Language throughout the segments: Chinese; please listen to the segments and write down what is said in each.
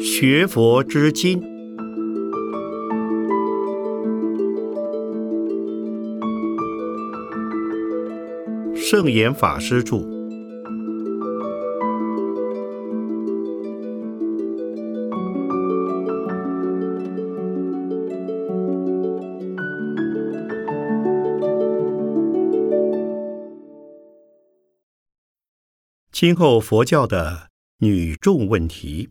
学佛之经，圣严法师著。今后佛教的女众问题。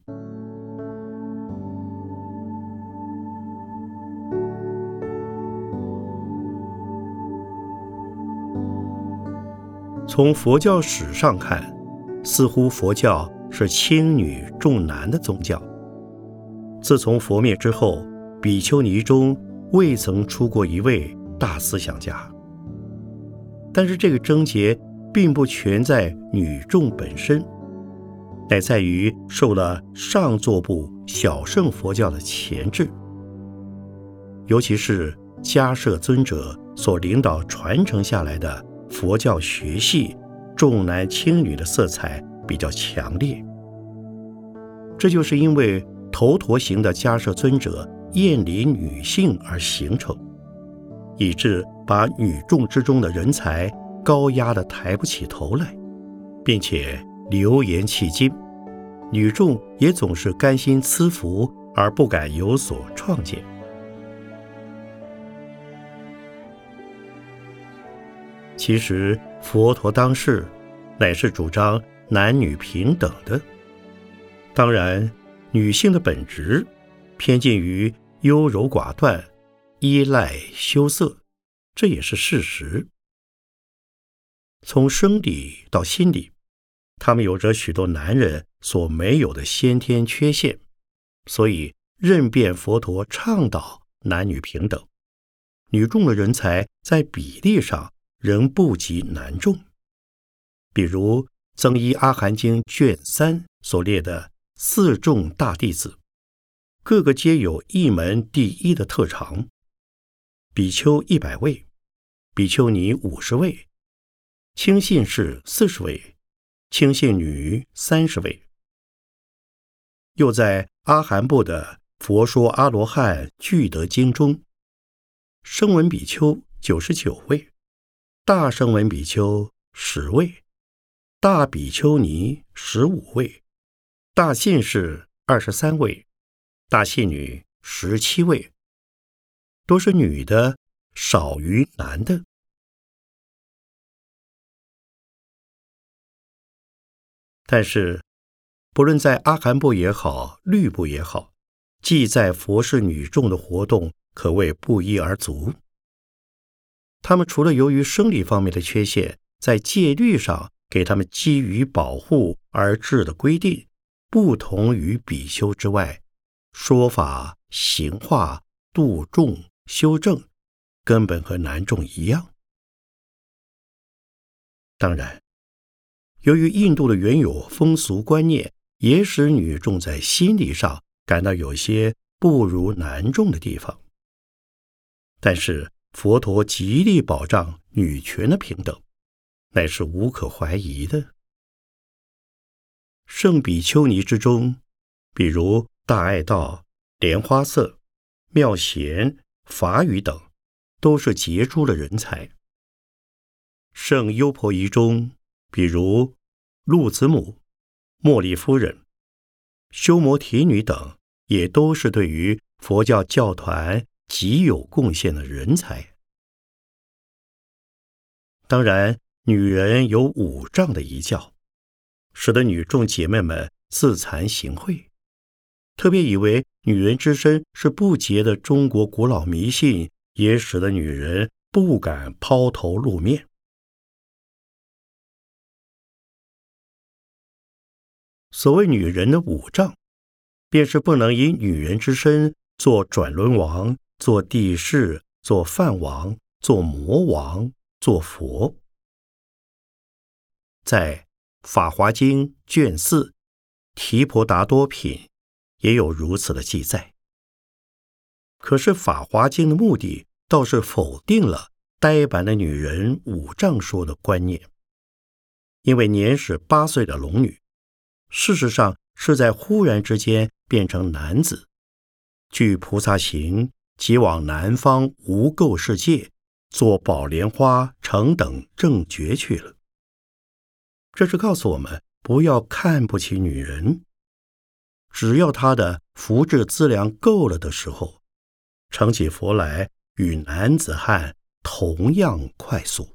从佛教史上看，似乎佛教是轻女重男的宗教。自从佛灭之后，比丘尼中未曾出过一位大思想家。但是这个症结并不全在女众本身，乃在于受了上座部小乘佛教的钳制，尤其是迦摄尊者所领导传承下来的。佛教学系重男轻女的色彩比较强烈，这就是因为头陀型的迦摄尊者厌离女性而形成，以致把女众之中的人才高压的抬不起头来，并且流言迄今，女众也总是甘心赐福而不敢有所创建。其实，佛陀当世乃是主张男女平等的。当然，女性的本质偏近于优柔寡断、依赖羞涩，这也是事实。从生理到心理，他们有着许多男人所没有的先天缺陷，所以任变佛陀倡导男女平等，女众的人才在比例上。仍不及男众，比如《增一阿含经》卷三所列的四众大弟子，个个皆有一门第一的特长：比丘一百位，比丘尼五十位，轻信士四十位，轻信女三十位。又在阿含部的《佛说阿罗汉聚德经》中，声闻比丘九十九位。大声闻比丘十位，大比丘尼十五位，大信士二十三位，大信女十七位，都是女的，少于男的。但是，不论在阿含部也好，律部也好，记载佛事女众的活动，可谓不一而足。他们除了由于生理方面的缺陷，在戒律上给他们基于保护而制的规定不同于比丘之外，说法、行化、度众、修正，根本和男众一样。当然，由于印度的原有风俗观念，也使女众在心理上感到有些不如男众的地方，但是。佛陀极力保障女权的平等，乃是无可怀疑的。圣比丘尼之中，比如大爱道、莲花色、妙贤、法语等，都是杰出的人才。圣优婆夷中，比如陆子母、茉莉夫人、修摩提女等，也都是对于佛教教团。极有贡献的人才。当然，女人有五丈的一教，使得女众姐妹们自惭形秽，特别以为女人之身是不洁的。中国古老迷信也使得女人不敢抛头露面。所谓女人的五丈，便是不能以女人之身做转轮王。做帝释，做梵王，做魔王，做佛，在《法华经》卷四《提婆达多品》也有如此的记载。可是《法华经》的目的倒是否定了呆板的女人五丈说的观念。因为年始八岁的龙女，事实上是在忽然之间变成男子，具菩萨行，即往南方无垢世界，做宝莲花成等正觉去了。这是告诉我们，不要看不起女人，只要她的福智资粮够了的时候，成起佛来与男子汉同样快速。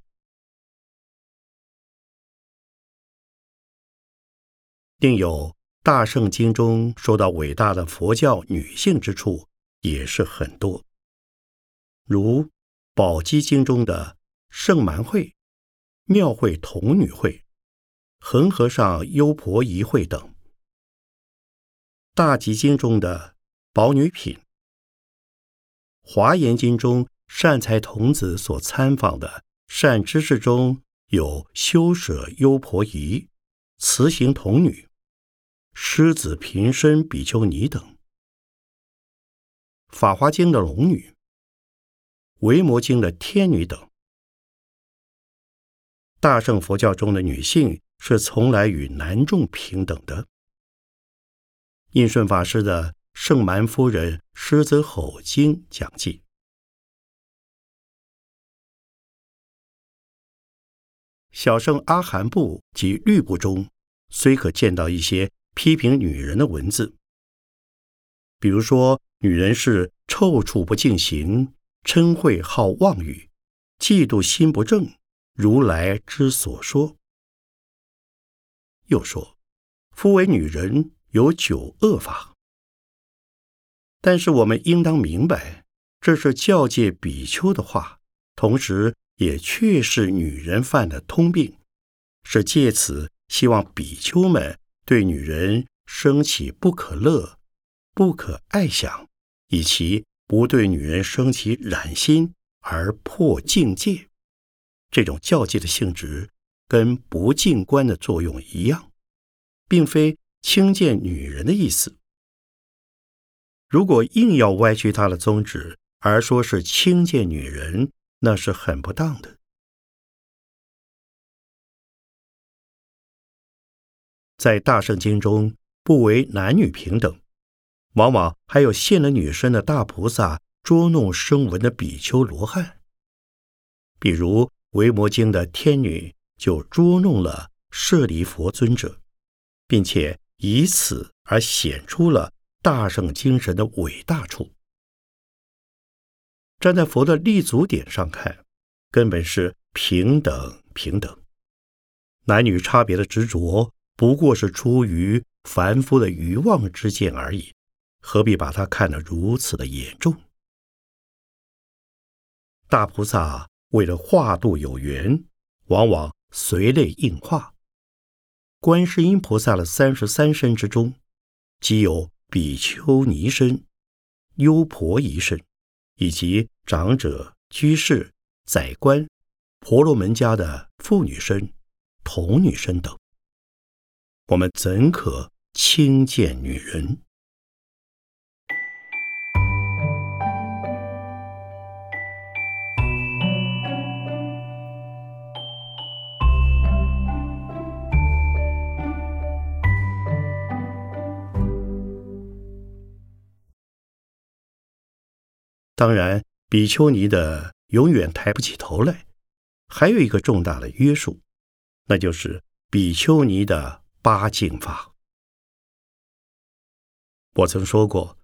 另有大圣经中说到伟大的佛教女性之处也是很多，如宝积经中的圣蛮会、妙会童女会、恒河上优婆夷会等；大集经中的宝女品、华严经中善财童子所参访的善知识中有修舍优婆夷、慈行童女。狮子平身比丘尼等，《法华经》的龙女，《维摩经》的天女等，大乘佛教中的女性是从来与男众平等的。印顺法师的《圣蛮夫人狮子吼经》讲记，小圣阿含部及律部中，虽可见到一些。批评女人的文字，比如说，女人是臭处不净行，嗔恚好妄语，嫉妒心不正，如来之所说。又说，夫为女人有九恶法。但是我们应当明白，这是教诫比丘的话，同时也确是女人犯的通病，是借此希望比丘们。对女人生起不可乐、不可爱想，以其不对女人生起染心而破境界，这种教诫的性质跟不净观的作用一样，并非轻贱女人的意思。如果硬要歪曲他的宗旨而说是轻贱女人，那是很不当的。在大圣经中，不为男女平等，往往还有现了女身的大菩萨捉弄声闻的比丘罗汉。比如维摩经的天女就捉弄了舍利佛尊者，并且以此而显出了大圣精神的伟大处。站在佛的立足点上看，根本是平等平等，男女差别的执着。不过是出于凡夫的愚妄之见而已，何必把它看得如此的严重？大菩萨为了化度有缘，往往随类应化。观世音菩萨的三十三身之中，即有比丘尼身、优婆夷身，以及长者、居士、宰官、婆罗门家的妇女身、童女身等。我们怎可轻贱女人？当然，比丘尼的永远抬不起头来。还有一个重大的约束，那就是比丘尼的。八敬法，我曾说过，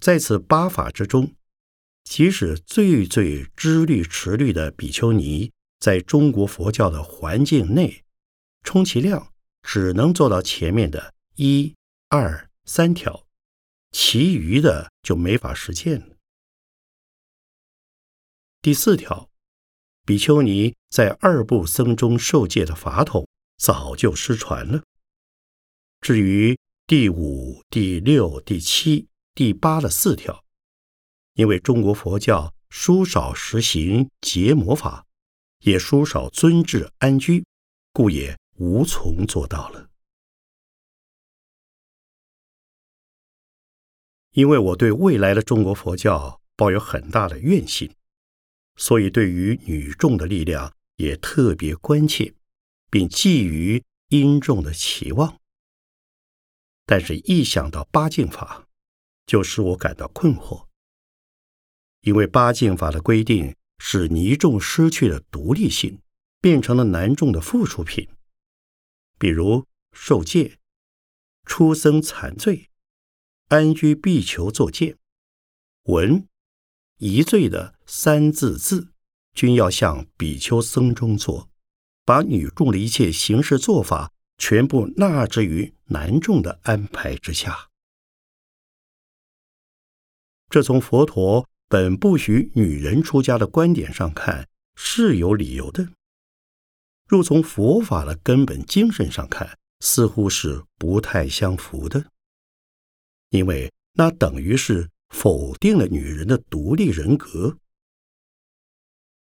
在此八法之中，即使最最知律持律的比丘尼，在中国佛教的环境内，充其量只能做到前面的一二三条，其余的就没法实践了。第四条，比丘尼在二部僧中受戒的法统早就失传了。至于第五、第六、第七、第八的四条，因为中国佛教殊少实行结魔法，也殊少尊治安居，故也无从做到了。因为我对未来的中国佛教抱有很大的愿心，所以对于女众的力量也特别关切，并寄予殷重的期望。但是，一想到八敬法，就使我感到困惑，因为八敬法的规定使尼众失去了独立性，变成了男众的附属品，比如受戒、出生残罪、安居必求作戒、闻一罪的三字字。均要向比丘僧中做，把女众的一切行事做法全部纳之于男众的安排之下。这从佛陀本不许女人出家的观点上看是有理由的；若从佛法的根本精神上看，似乎是不太相符的，因为那等于是否定了女人的独立人格。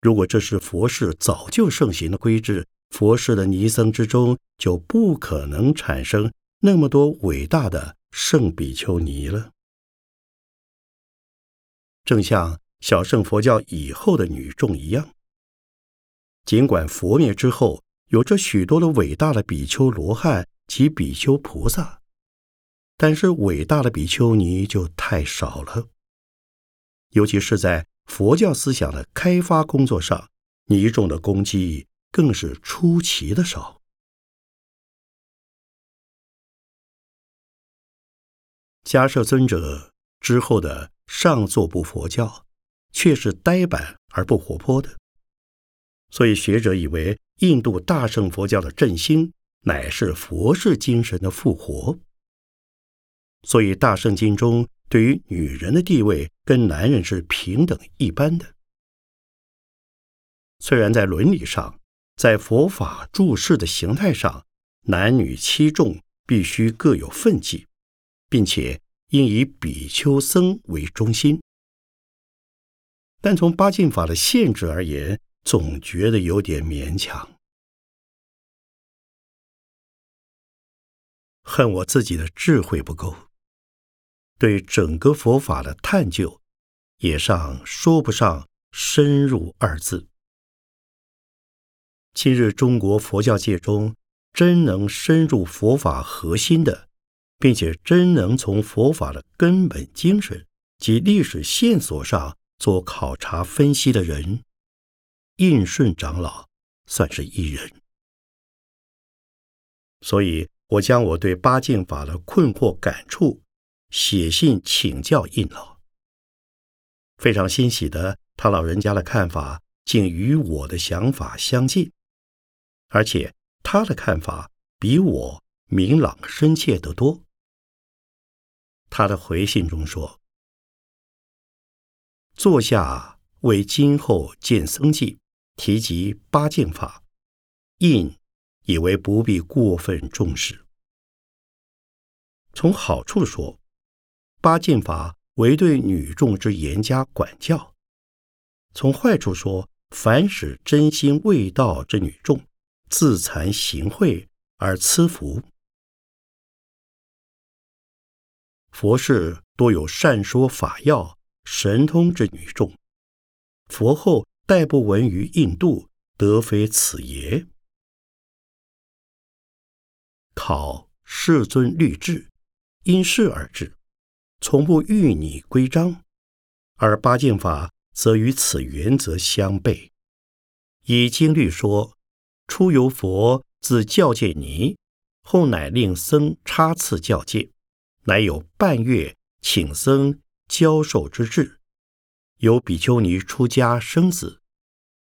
如果这是佛事早就盛行的规制，佛事的尼僧之中就不可能产生那么多伟大的圣比丘尼了。正像小乘佛教以后的女众一样，尽管佛灭之后有着许多的伟大的比丘罗汉及比丘菩萨，但是伟大的比丘尼就太少了，尤其是在。佛教思想的开发工作上，尼众的功绩更是出奇的少。迦摄尊者之后的上座部佛教，却是呆板而不活泼的，所以学者以为印度大乘佛教的振兴，乃是佛事精神的复活。所以大圣经中。对于女人的地位跟男人是平等一般的，虽然在伦理上，在佛法注释的形态上，男女七众必须各有分际，并且应以比丘僧为中心，但从八敬法的限制而言，总觉得有点勉强。恨我自己的智慧不够。对整个佛法的探究，也尚说不上深入二字。今日中国佛教界中，真能深入佛法核心的，并且真能从佛法的根本精神及历史线索上做考察分析的人，印顺长老算是一人。所以，我将我对八敬法的困惑感触。写信请教印老，非常欣喜的，他老人家的看法竟与我的想法相近，而且他的看法比我明朗深切得多。他的回信中说：“坐下为今后见僧记提及八敬法，印以为不必过分重视。从好处说。”八禁法为对女众之严加管教；从坏处说，凡使真心未道之女众自惭形秽而赐福。佛事多有善说法要、神通之女众，佛后代不闻于印度，得非此也。考世尊律制，因事而治。从不欲拟规章，而八敬法则与此原则相悖。以经律说，初由佛自教戒尼，后乃令僧差次教戒，乃有半月请僧教授之制；有比丘尼出家生子，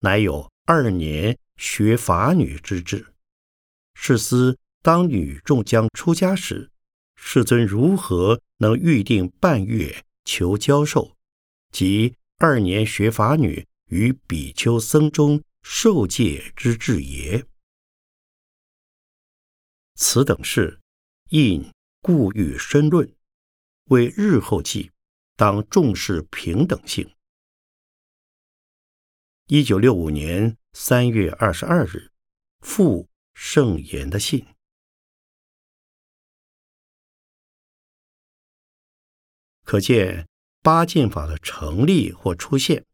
乃有二年学法女之制。是思当女众将出家时。世尊如何能预定半月求教授，及二年学法女与比丘僧中受戒之至也？此等事，应故欲深论，为日后记，当重视平等性。一九六五年三月二十二日，复圣言的信。可见八剑法的成立或出现，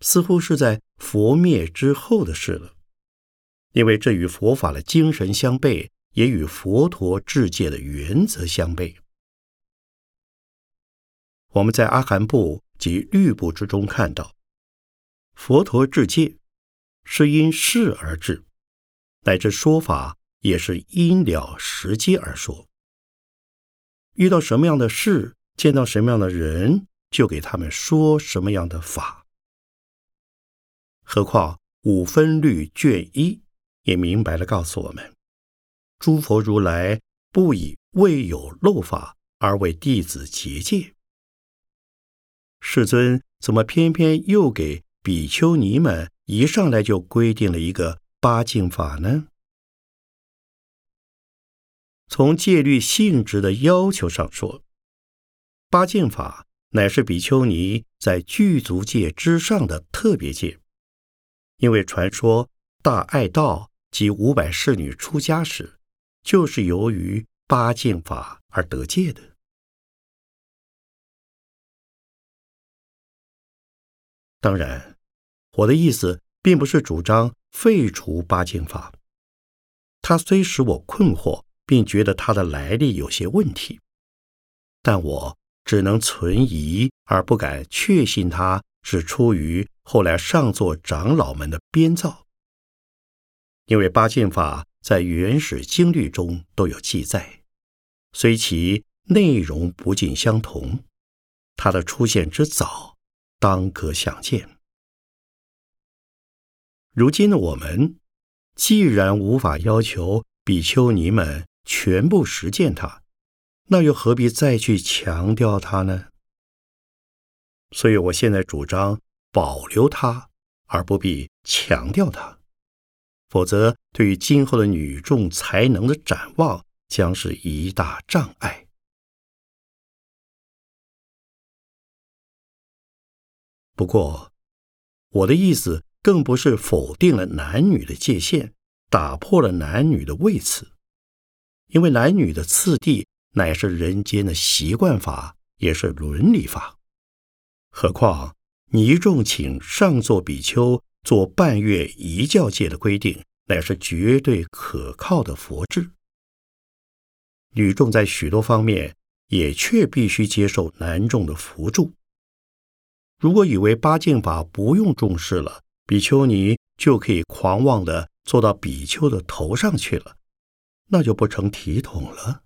似乎是在佛灭之后的事了。因为这与佛法的精神相悖，也与佛陀治戒的原则相悖。我们在阿含部及律部之中看到，佛陀治戒是因事而治，乃至说法也是因了时机而说。遇到什么样的事，见到什么样的人，就给他们说什么样的法。何况五分律卷一也明白的告诉我们：诸佛如来不以未有漏法而为弟子结戒。世尊怎么偏偏又给比丘尼们一上来就规定了一个八敬法呢？从戒律性质的要求上说，八戒法乃是比丘尼在具足戒之上的特别戒，因为传说大爱道及五百侍女出家时，就是由于八戒法而得戒的。当然，我的意思并不是主张废除八戒法，它虽使我困惑。并觉得它的来历有些问题，但我只能存疑，而不敢确信他是出于后来上座长老们的编造。因为八禁法在原始经律中都有记载，虽其内容不尽相同，它的出现之早，当可想见。如今的我们，既然无法要求比丘尼们。全部实践它，那又何必再去强调它呢？所以我现在主张保留它，而不必强调它，否则对于今后的女众才能的展望将是一大障碍。不过，我的意思更不是否定了男女的界限，打破了男女的位次。因为男女的次第乃是人间的习惯法，也是伦理法。何况尼众请上座比丘做半月一教戒的规定，乃是绝对可靠的佛制。女众在许多方面也却必须接受男众的辅助。如果以为八戒法不用重视了，比丘尼就可以狂妄的坐到比丘的头上去了。那就不成体统了。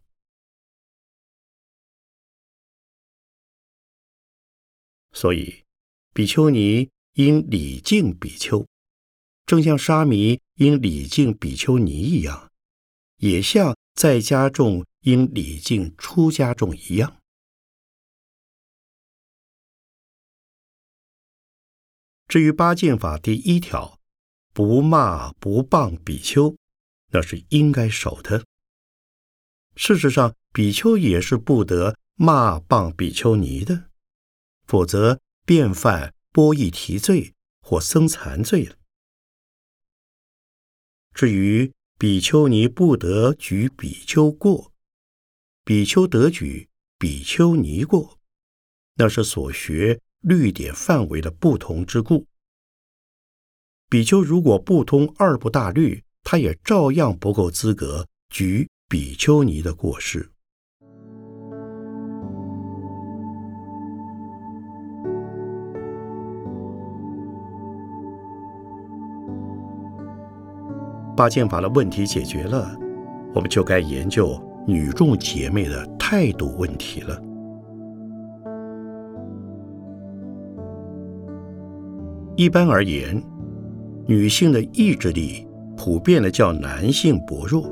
所以，比丘尼应礼敬比丘，正像沙弥应礼敬比丘尼一样，也像在家众应礼敬出家众一样。至于八戒法第一条，不骂不谤比丘。那是应该守的。事实上，比丘也是不得骂谤比丘尼的，否则便犯波逸提罪或僧残罪了。至于比丘尼不得举比丘过，比丘得举比丘尼过，那是所学律典范围的不同之故。比丘如果不通二部大律，他也照样不够资格举比丘尼的过失。八剑法的问题解决了，我们就该研究女众姐妹的态度问题了。一般而言，女性的意志力。普遍的较男性薄弱，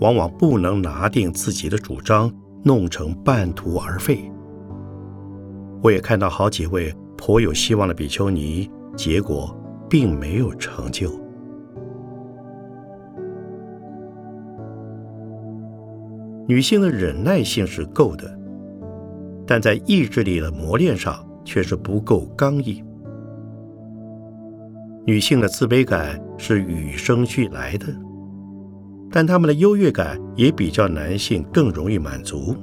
往往不能拿定自己的主张，弄成半途而废。我也看到好几位颇有希望的比丘尼，结果并没有成就。女性的忍耐性是够的，但在意志力的磨练上却是不够刚毅。女性的自卑感是与生俱来的，但她们的优越感也比较男性更容易满足。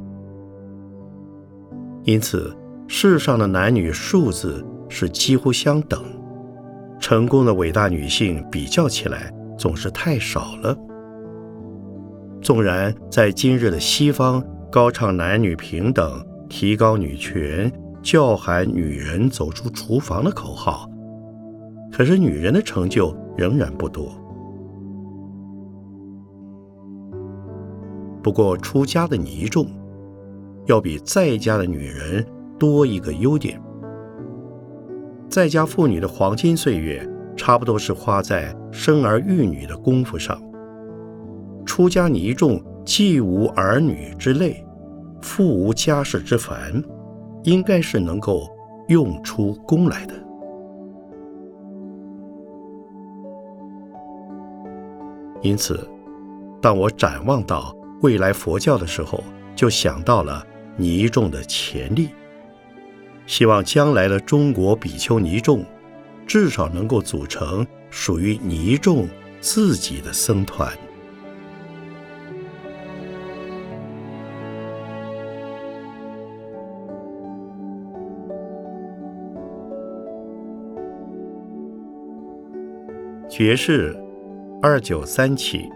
因此，世上的男女数字是几乎相等。成功的伟大女性比较起来，总是太少了。纵然在今日的西方高唱男女平等、提高女权、叫喊女人走出厨房的口号，可是女人的成就仍然不多。不过，出家的尼众要比在家的女人多一个优点：在家妇女的黄金岁月，差不多是花在生儿育女的功夫上。出家尼众既无儿女之累，复无家事之烦，应该是能够用出功来的。因此，当我展望到未来佛教的时候，就想到了尼众的潜力，希望将来的中国比丘尼众，至少能够组成属于尼众自己的僧团。爵士，二九三起。